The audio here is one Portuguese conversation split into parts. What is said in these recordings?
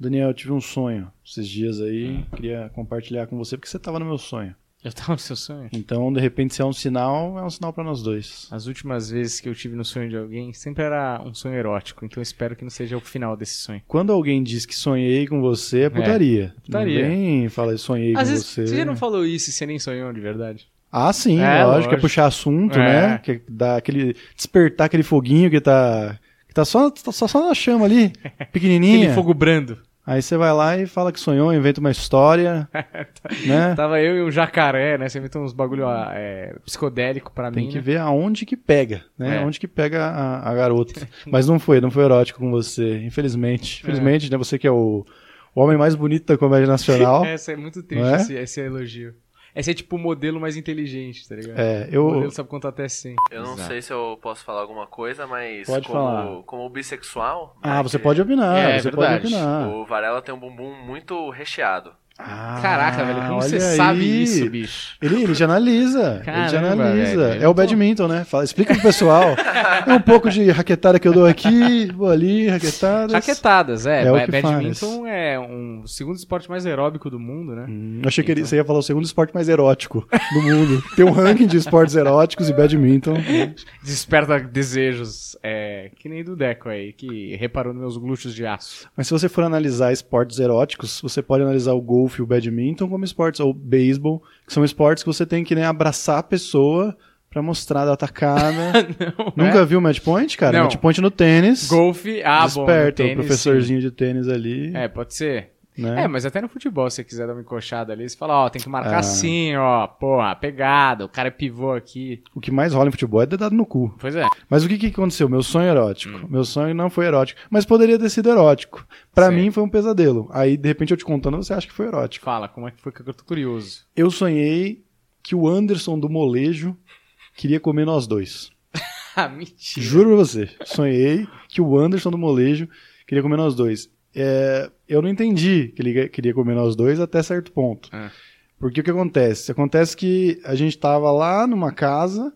Daniel, eu tive um sonho esses dias aí, queria compartilhar com você porque você tava no meu sonho. Eu tava no seu sonho? Então, de repente, se é um sinal, é um sinal pra nós dois. As últimas vezes que eu tive no sonho de alguém, sempre era um sonho erótico, então espero que não seja o final desse sonho. Quando alguém diz que sonhei com você, é putaria. putaria. Não vem falar sonhei Às com vezes, você. você já não falou isso e você nem sonhou de verdade? Ah, sim, É, lógico, lógico. é puxar assunto, É. né? Que dá aquele despertar aquele foguinho que tá que tá só tá só, só na chama ali, pequenininha. Aquele fogo brando. Aí você vai lá e fala que sonhou, inventa uma história, né? Tava eu e um jacaré, né? Você inventou uns bagulho é, psicodélico pra Tem mim. que né? ver aonde que pega, né? É. Onde que pega a, a garota. Mas não foi, não foi erótico com você, infelizmente. Infelizmente, né? Você que é o, o homem mais bonito da comédia nacional. Essa é muito triste, é? esse, esse elogio. Esse é tipo o modelo mais inteligente, tá ligado? É, O eu. modelo sabe contar até 100. Eu não Exato. sei se eu posso falar alguma coisa, mas Pode como, falar. como bissexual. Ah, né, você pode opinar, É, você verdade. pode opinar. O Varela tem um bumbum muito recheado. Ah, Caraca, velho, como olha você aí. sabe isso, bicho? Ele, ele já analisa. ele já Caramba, analisa. velho, é o tô- badminton, né? Fala, explica pro pessoal. é um pouco de raquetada que eu dou aqui, vou ali, raquetadas. Raquetadas, é. É Badminton é um o segundo esporte mais aeróbico do mundo, né? Hum, achei que ele, você ia falar o segundo esporte mais erótico do mundo. Tem um ranking de esportes eróticos e badminton. Desperta desejos, é, que nem do Deco aí, que reparou nos meus glúteos de aço. Mas se você for analisar esportes eróticos, você pode analisar o golfe e o badminton como esportes, ou beisebol, que são esportes que você tem que né, abraçar a pessoa pra mostrar da atacada. Não, Nunca é? viu match point, cara? Não. match point no tênis. Golfe, ah, bom. no Desperta tênis, o professorzinho de tênis ali. sim. É, pode ser. Né? É, mas até no futebol, se você quiser dar uma encoxada ali, você fala, ó, tem que marcar Ah. assim, ó, porra, pegada, o cara é pivô aqui. O que mais rola em futebol é dedado no cu. Pois é. Mas o que, que aconteceu? Meu sonho erótico. Hum. Meu sonho não foi erótico. Mas poderia ter sido erótico. Pra Certo. mim foi um pesadelo. Aí, de repente, eu te contando, você acha que foi erótico. Fala, como é que foi que eu tô curioso. Eu sonhei que o Anderson do molejo queria comer nós dois. ah, mentira. Juro pra você. Sonhei que o Anderson do molejo queria comer nós dois. É, eu não entendi que ele queria comer nós dois até certo ponto. Ah. Porque o que acontece? Acontece que a gente tava lá numa casa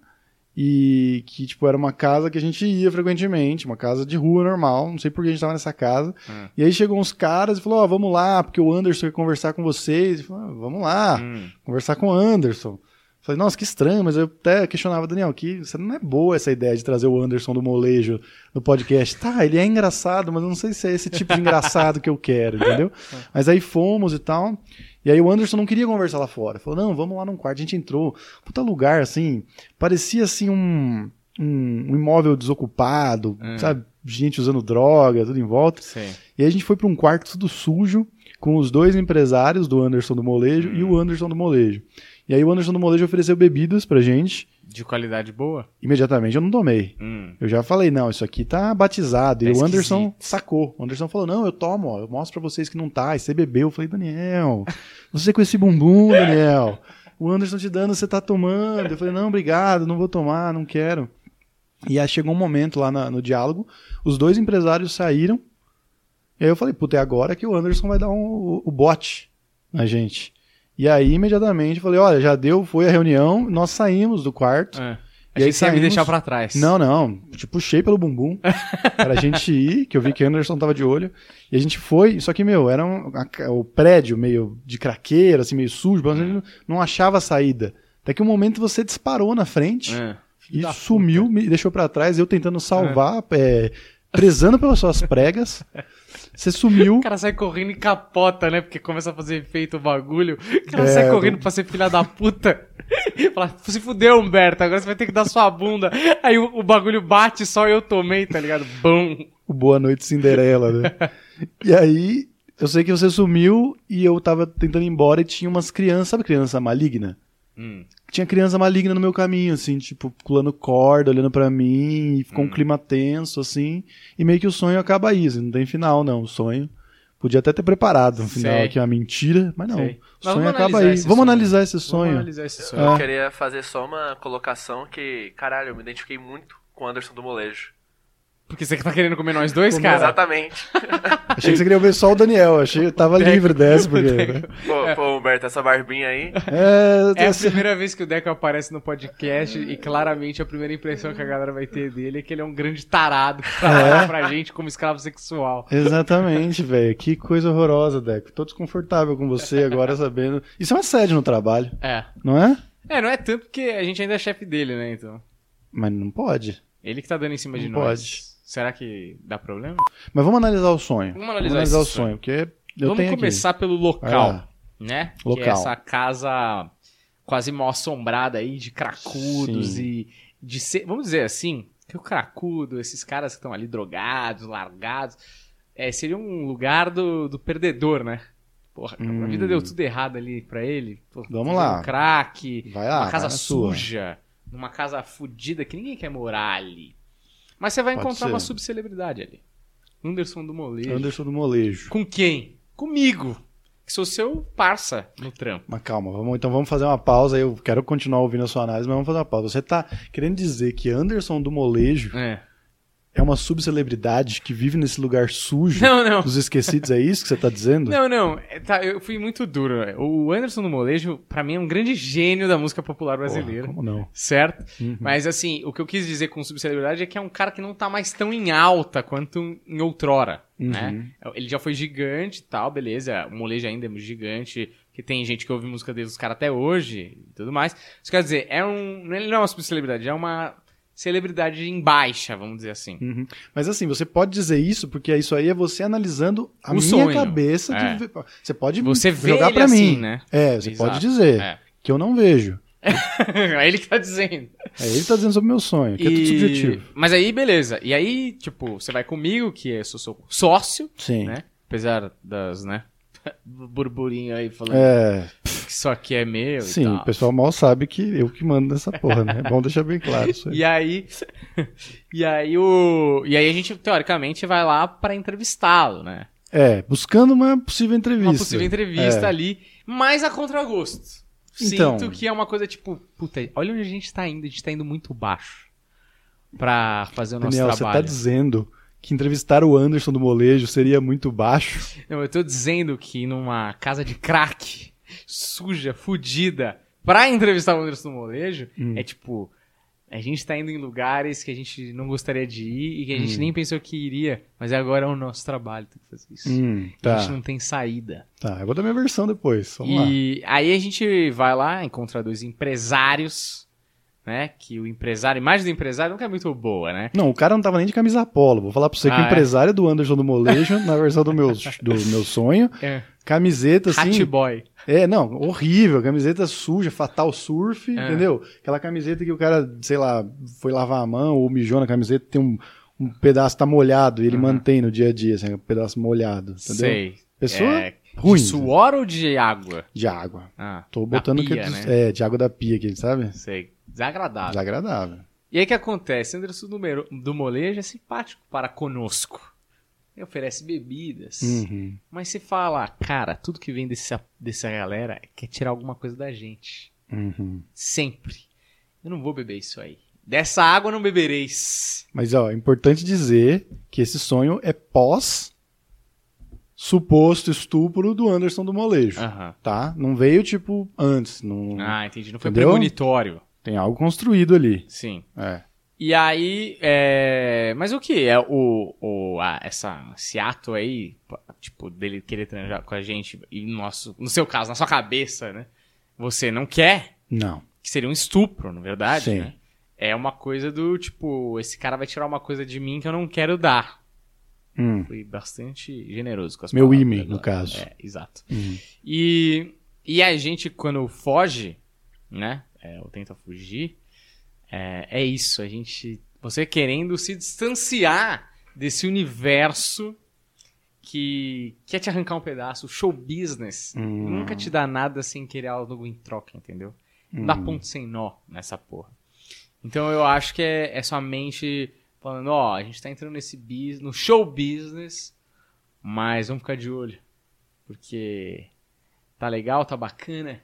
e que, tipo, era uma casa que a gente ia frequentemente, uma casa de rua normal, não sei por que a gente tava nessa casa. Hum. E aí chegou uns caras e falou, ó, vamos lá, porque o Anderson quer conversar com vocês. Falei, "Ah, vamos lá, Hum. conversar com o Anderson. Falei, nossa, que estranho, mas eu até questionava, Daniel, que você não é boa essa ideia de trazer o Anderson do molejo no podcast. Tá, ele é engraçado, mas eu não sei se é esse tipo de engraçado que eu quero, entendeu? Mas aí fomos e tal. E aí o Anderson não queria conversar lá fora. Falou, não, vamos lá num quarto. A gente entrou, puta lugar, assim, parecia assim um, um, imóvel desocupado, Hum. sabe? Gente usando droga, tudo em volta. Sei. E aí a gente foi pra um quarto tudo sujo, com os dois empresários do Anderson do Molejo e Hum. o Anderson do Molejo. E aí o Anderson do Molejo ofereceu bebidas pra gente. De qualidade boa? Imediatamente eu não tomei. Hum. Eu já falei, não, isso aqui tá batizado. Tá e o Anderson esquisito. sacou. O Anderson falou, não, eu tomo, ó, eu mostro pra vocês que não tá. E você bebeu. Eu falei, Daniel, você com esse bumbum, Daniel. O Anderson te dando, você tá tomando. Eu falei, não, obrigado, não vou tomar, não quero. E aí chegou um momento lá na- no diálogo, os dois empresários saíram. E aí eu falei, puta, é agora que o Anderson vai dar um- o, o bote na gente. E aí, imediatamente, eu falei, olha, já deu, foi a reunião, nós saímos do quarto. É. E aí ia me saímos- deixar pra trás. Não, não. Te puxei pelo bumbum pra gente ir, que eu vi que Anderson tava de olho. E a gente foi, só que, meu, era um, a- o prédio meio de craqueira, assim, meio sujo, mas a gente não, não achava a saída. Até que um momento você disparou na frente É. e sumiu, me deixou pra trás, eu tentando salvar, é, prezando pelas suas pregas. Você sumiu. O cara sai correndo e capota, né? Porque começa a fazer efeito o bagulho. O cara É, sai correndo pra ser filha da puta. Fala, se fudeu, Humberto, agora você vai ter que dar sua bunda. Aí o, o bagulho bate, só eu tomei, tá ligado? Bum. o Boa Noite Cinderela, né? e aí, eu sei que você sumiu e eu tava tentando ir embora e tinha umas crianças, sabe criança maligna? Hum. Tinha criança maligna no meu caminho, assim, tipo, pulando corda, olhando pra mim, e ficou um clima tenso, assim, e meio que o sonho acaba aí, assim, não tem final, não, o sonho. Podia até ter preparado um final Sei. aqui, uma mentira, mas não. Sei. O sonho vamos acaba aí. Vamos sonho. analisar esse Vamos sonho. analisar esse sonho. Eu Ah. queria fazer só uma colocação que, caralho, eu me identifiquei muito com o Anderson do Molejo. Porque você tá querendo comer nós dois, cara? Exatamente. Achei que você queria ver só o Daniel. Achei que tava livre dessa, porque. né? Pô, pô, Humberto, essa barbinha aí. É, É a primeira vez que o Deco aparece no podcast e claramente a primeira impressão que a galera vai ter dele é que ele é um grande tarado que trabalha pra gente como escravo sexual. Exatamente, velho. Que coisa horrorosa, Deco. Tô desconfortável com você agora sabendo. Isso é um assédio no trabalho, É. não é? É, não é tanto porque a gente ainda é chefe dele, né, então. Mas não pode. Ele que tá dando em cima de Não nós. pode. Será que dá problema? Mas vamos analisar o sonho. Vamos analisar esse o sonho. sonho, porque eu Vamos tenho começar pelo Vai local, lá. né? Que é Local. essa casa quase mal assombrada aí de cracudos Sim. e de ser, vamos dizer assim, que o cracudo, esses caras que estão ali drogados, largados, é, seria um lugar do, do perdedor, né? Porra, cara, a Hum. vida deu tudo errado ali pra ele. Pô, Vamos lá. Um crack, aqui. Vai lá. uma casa na sua. suja, numa casa fodida que ninguém quer morar ali. Mas você vai Pode encontrar ser. uma subcelebridade ali. Anderson do Molejo. Anderson do Molejo. Com quem? Comigo. Que sou seu parça no trampo. Mas calma, vamos, então vamos fazer uma pausa. Eu quero continuar ouvindo a sua análise, mas vamos fazer uma pausa. Você tá querendo dizer que Anderson do Molejo É. é uma subcelebridade que vive nesse lugar sujo Não, não. dos esquecidos? É isso que você tá dizendo? Não, não. É, Tá, eu fui muito duro. né? O Anderson do Molejo, pra mim, é um grande gênio da música popular Porra, brasileira. como não? Certo? Uhum. Mas assim, o que eu quis dizer com subcelebridade é que é um cara que não tá mais tão em alta quanto em outrora, Uhum. né? Ele já foi gigante e tal, beleza. O Molejo ainda é gigante, que tem gente que ouve música dele dos caras até hoje e tudo mais. Isso quer dizer, é um, ele não é uma subcelebridade, é uma celebridade em baixa, vamos dizer assim. Uhum. Mas assim, você pode dizer isso porque isso aí é você analisando a O minha sonho. cabeça. de É. ver- Você pode Você jogar pra assim, mim. né? É, você Exato. pode dizer É. que eu não vejo. é ele que tá dizendo. É ele que tá dizendo sobre o meu sonho, que é tudo subjetivo. Mas aí, beleza. E aí, tipo, você vai comigo, que eu sou seu sócio, Sim. né? Apesar das, né? Burburinho aí falando É, isso aqui é meu e sim, o pessoal mal sabe que eu que mando nessa porra, né? É bom deixar bem claro isso aí. E aí, e aí o, e aí a gente teoricamente vai lá pra entrevistá-lo, né? É, buscando uma possível entrevista. Uma possível entrevista É. ali, mas a contragosto. Então. Sinto que é uma coisa tipo, puta, olha onde a gente tá indo, a gente tá indo muito baixo pra fazer o nosso Daniel, você tá trabalho. dizendo que entrevistar o Anderson do Molejo seria muito baixo? Não, eu tô dizendo que numa casa de crack, suja, fudida, pra entrevistar o Anderson Molejo, Hum. é tipo, a gente tá indo em lugares que a gente não gostaria de ir e que a gente Hum. nem pensou que iria, mas agora é o nosso trabalho tem que fazer isso. Hum, A tá, gente não tem saída. tá. Eu vou dar minha versão depois. Vamos lá. E aí a gente vai lá, encontra dois empresários, né? Que o empresário, a imagem do empresário nunca é muito boa, né? Não, o cara não tava nem de camisa polo. Vou falar pra você que Ah, o é? empresário do Anderson do Molejo, na versão do meu, do meu sonho, É. camiseta assim. Hat boy. É, não, horrível. Camiseta suja, Fatal Surf, É. entendeu? Aquela camiseta que o cara, sei lá, foi lavar a mão ou mijou na camiseta, tem um, um pedaço tá molhado e ele Uhum. mantém no dia a dia, assim, um pedaço molhado, entendeu? Sei. Pessoa É, ruim. De suor ou de água? De água. Ah, Tô botando pia, que é, né? é, de água da pia aqui, sabe? Sei. Desagradável. Desagradável. E aí o que acontece? Anderson do, Molejo é simpático para conosco. Ele oferece bebidas. Uhum. Mas se fala, cara, tudo que vem desse, dessa galera quer tirar alguma coisa da gente. Uhum. Sempre. Eu não vou beber isso aí. Dessa água não bebereis. Mas, ó, é importante dizer que esse sonho é pós suposto estupro do Anderson do Molejo, Aham. tá? Não veio, tipo, antes. Não... Ah, entendi. Não foi Entendeu? premonitório. Tem algo construído ali. Sim. É. E aí, é... mas o que é o, o a- essa, esse ato aí, tipo, dele querer tranjar com a gente, e no, nosso, no seu caso, na sua cabeça, né? Você não quer, Não. que seria um estupro, na verdade, Sim. né? É uma coisa do tipo, esse cara vai tirar uma coisa de mim que eu não quero dar. Hum. Fui bastante generoso com as Meu palavras ímã, agora. no caso. É, exato. Uhum. E, e a gente, quando foge, né? É, ou tenta fugir, é, é isso. A gente. Você querendo se distanciar desse universo que quer te arrancar um pedaço. O show business Hum. nunca te dá nada sem querer algo em troca, entendeu? Não dá Hum. ponto sem nó nessa porra. Então eu acho que é, é sua mente falando, ó, a gente tá entrando nesse business, no show business, mas vamos ficar de olho. Porque tá legal, tá bacana,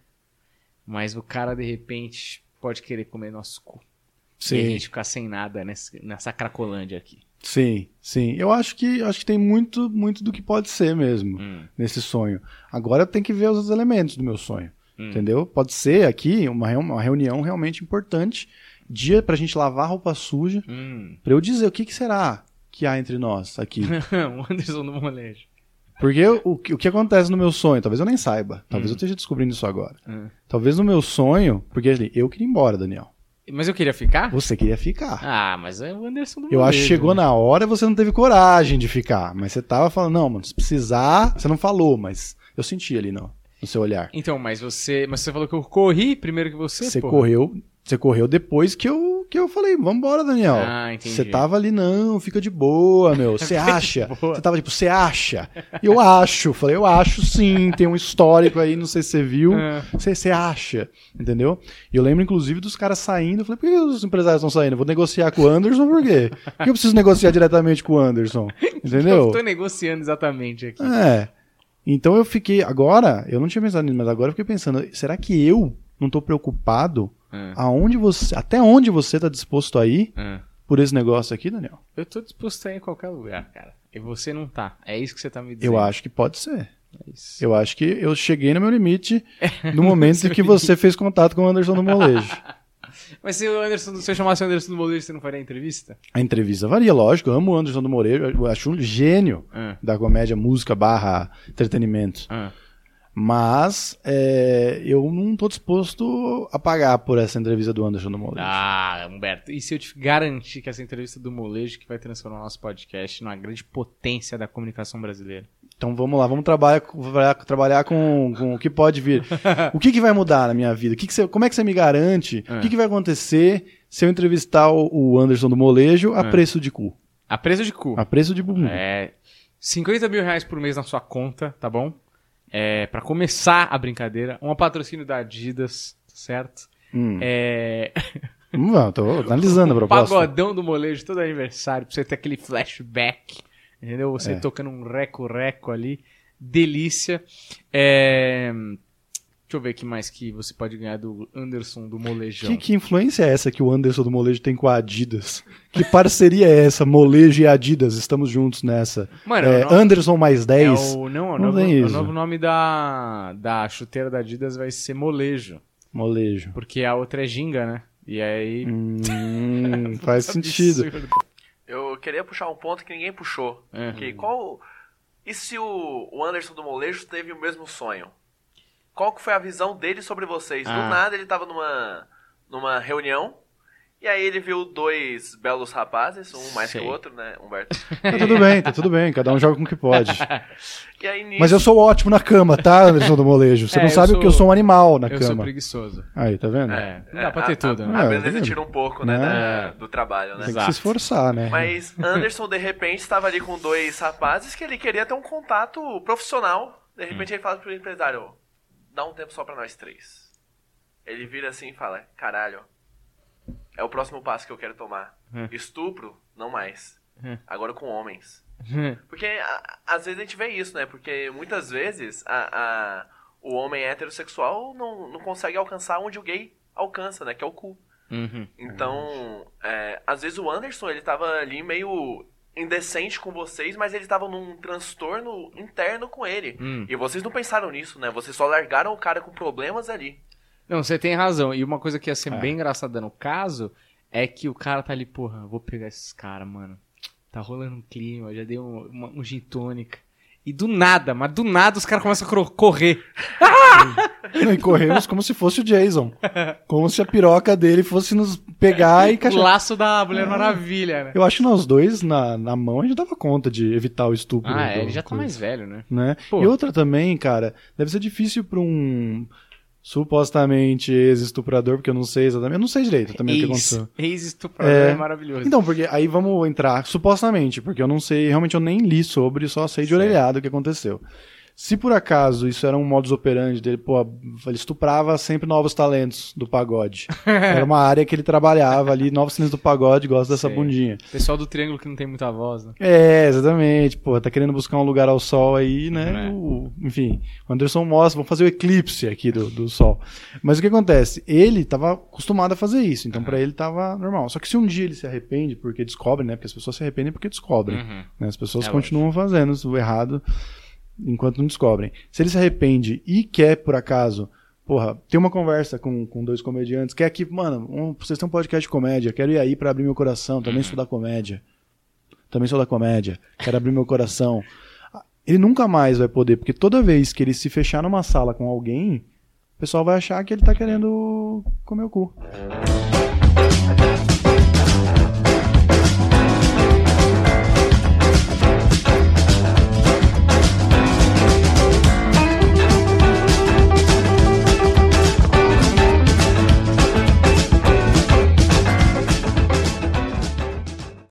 mas o cara de repente pode querer comer nosso cu. E a Sim. gente ficar sem nada nessa, nessa cracolândia aqui. Sim, sim. Eu acho que acho que tem muito, muito do que pode ser mesmo Hum. nesse sonho. Agora eu tenho que ver os outros elementos do meu sonho. Hum. Entendeu? Pode ser aqui uma, uma reunião realmente importante, dia pra gente lavar roupa suja, Hum. pra eu dizer o que, que será que há entre nós aqui. o Anderson do molejo. Porque o, que- o que acontece no meu sonho, talvez eu nem saiba, talvez eu esteja descobrindo isso agora. Hum. Talvez no meu sonho, porque ali, eu queria ir embora, Daniel. Mas eu queria ficar? Você queria ficar. Ah, mas é o Anderson do Eu acho que chegou né? na hora e você não teve coragem de ficar. Mas você tava falando, não, mano, se precisar. Você não falou, mas eu senti ali no, no seu olhar. Então, mas você. Mas você falou que eu corri primeiro que você, Você porra. correu. Você correu depois que eu, que eu falei, vambora, Daniel. Ah, entendi. Você tava ali, não, fica de boa, meu. Você acha? Você tava tipo, você acha? E eu acho. Falei, eu acho sim, tem um histórico aí, não sei se você viu. É. Você, acha, entendeu? E eu lembro, inclusive, dos caras saindo. Eu falei, por que os empresários estão saindo? Eu vou negociar com o Anderson, por quê? Por que eu preciso negociar diretamente com o Anderson? Entendeu? Eu tô negociando exatamente aqui. É. Então eu fiquei. Agora, eu não tinha pensado nisso, mas agora eu fiquei pensando, será que eu não tô preocupado Ah, aonde você. Até onde você tá disposto a ir ah. por esse negócio aqui, Daniel? Eu tô disposto a ir em qualquer lugar, cara. E você não tá. É isso que você tá me dizendo. Eu acho que pode ser. É. Eu acho que eu cheguei no meu limite no momento em que você fez contato com o Anderson do Molejo. Mas se o Anderson, se eu chamasse o Anderson do molejo, você não faria a entrevista? A entrevista varia, lógico. Eu amo o Anderson do Molejo. Eu acho um gênio Ah, da comédia, música barra entretenimento. Mas é, eu não tô disposto a pagar por essa entrevista do Anderson do Molejo. Ah, Humberto, e se eu te garantir que essa entrevista do molejo que vai transformar o nosso podcast numa grande potência da comunicação brasileira? Então vamos lá, vamos trabalhar, trabalhar, trabalhar com, com o que pode vir. O que, que vai mudar na minha vida? O que que você- como é que você me garante? É. O que, que vai acontecer se eu entrevistar o, o Anderson do Molejo a É. preço de cu? A preço de cu. A preço de bumbum. É 50 mil reais por mês na sua conta, tá bom? É, para começar a brincadeira, um patrocínio da Adidas, certo? Hum. É, Hum, não, tô analisando a proposta. pagodão do molejo todo aniversário, pra você ter aquele flashback, entendeu? Você É. tocando um reco-reco ali, delícia. É, Deixa eu ver o que mais que você pode ganhar do Anderson do Molejão. Que, que influência é essa que o Anderson do Molejo tem com a Adidas? Que parceria é essa? Molejo e Adidas, estamos juntos nessa. Mano, É, o no- Anderson mais É 10, o, não, o, Não novo, tem o isso. novo nome da, da chuteira da Adidas vai ser Molejo, molejo. porque a outra é Ginga, né? E aí... Hum, faz sentido. Absurdo. Eu queria puxar um ponto que ninguém puxou. É. Que qual. E se o, o Anderson do Molejo teve o mesmo sonho? Qual que foi a visão dele sobre vocês? Ah. Do nada ele tava numa, numa reunião. E aí ele viu dois belos rapazes, um mais Sei. que o outro, né, Humberto? Tá tudo bem, tá tudo bem, cada um joga com o que pode. E aí nisso. Mas eu sou ótimo na cama, tá, Anderson do Molejo? Você É, não eu sabe sou- porque eu sou um animal na Eu sou cama. preguiçoso. Aí, tá vendo? É, não dá pra ter a, tudo, a, né? A É, beleza tá tira um pouco, né, Né? da- do trabalho, né? Tem que se esforçar, né? Mas Anderson, de repente, estava ali com dois rapazes que ele queria ter um contato profissional. De repente, ele fala pro empresário: dá um tempo só pra nós três. Ele vira assim e fala: caralho, é o próximo passo que eu quero tomar. Hum. Estupro, não mais. Hum. Agora com homens. Porque a- às vezes a gente vê isso, né? Porque muitas vezes a, a- o homem heterossexual não, não consegue alcançar onde o gay alcança, né? Que é o cu. Uhum. Então, é, às vezes o Anderson, ele tava ali meio indecente com vocês, mas ele tava num transtorno interno com ele. Hum. E vocês não pensaram nisso, né? Vocês só largaram o cara com problemas ali. Não, você tem razão. E uma coisa que ia ser É. bem engraçada no caso é que o cara tá ali, porra, vou pegar esses caras, mano. Tá rolando um clima, já dei um, uma, um gin tônica. E do nada, mas do nada os caras começam a correr. E corremos como se fosse o Jason. Como se a piroca dele fosse nos pegar e O encaixar. laço da Mulher Maravilha, né? Eu acho que nós dois, na, na mão, a gente dava conta de evitar o estupro. Ah, é, ele já tá coisa. mais velho, né? né? E outra também, cara, deve ser difícil pra um supostamente ex-estuprador, porque eu não sei exatamente, eu não sei direito também o que Ex- aconteceu. Ex-estuprador É. é. maravilhoso. Então, porque aí vamos entrar, supostamente, porque eu não sei, realmente eu nem li sobre, só sei de Certo. orelhado o que aconteceu. Se por acaso isso era um modus operandi dele, pô, ele estuprava sempre novos talentos do pagode. Era uma área que ele trabalhava ali, novos talentos do pagode, gosta dessa Sei. bundinha. Pessoal do triângulo que não tem muita voz, né? É, exatamente. Pô, tá querendo buscar um lugar ao sol aí, né? É. O- enfim, o Anderson mostra, vamos fazer o eclipse aqui do, do sol. Mas o que acontece? Ele tava acostumado a fazer isso, então pra ele tava normal. Só que se um dia ele se arrepende porque descobre, né? Porque as pessoas se arrependem porque descobrem. Uhum. né? As pessoas É continuam fazendo o errado enquanto não descobrem. Se ele se arrepende e quer, por acaso, porra, ter uma conversa com, com dois comediantes, quer que, mano, um, vocês têm um podcast de comédia, quero ir aí pra abrir meu coração, também sou da comédia. Também sou da comédia, quero abrir meu coração. Ele nunca mais vai poder, porque toda vez que ele se fechar numa sala com alguém, o pessoal vai achar que ele tá querendo comer o cu.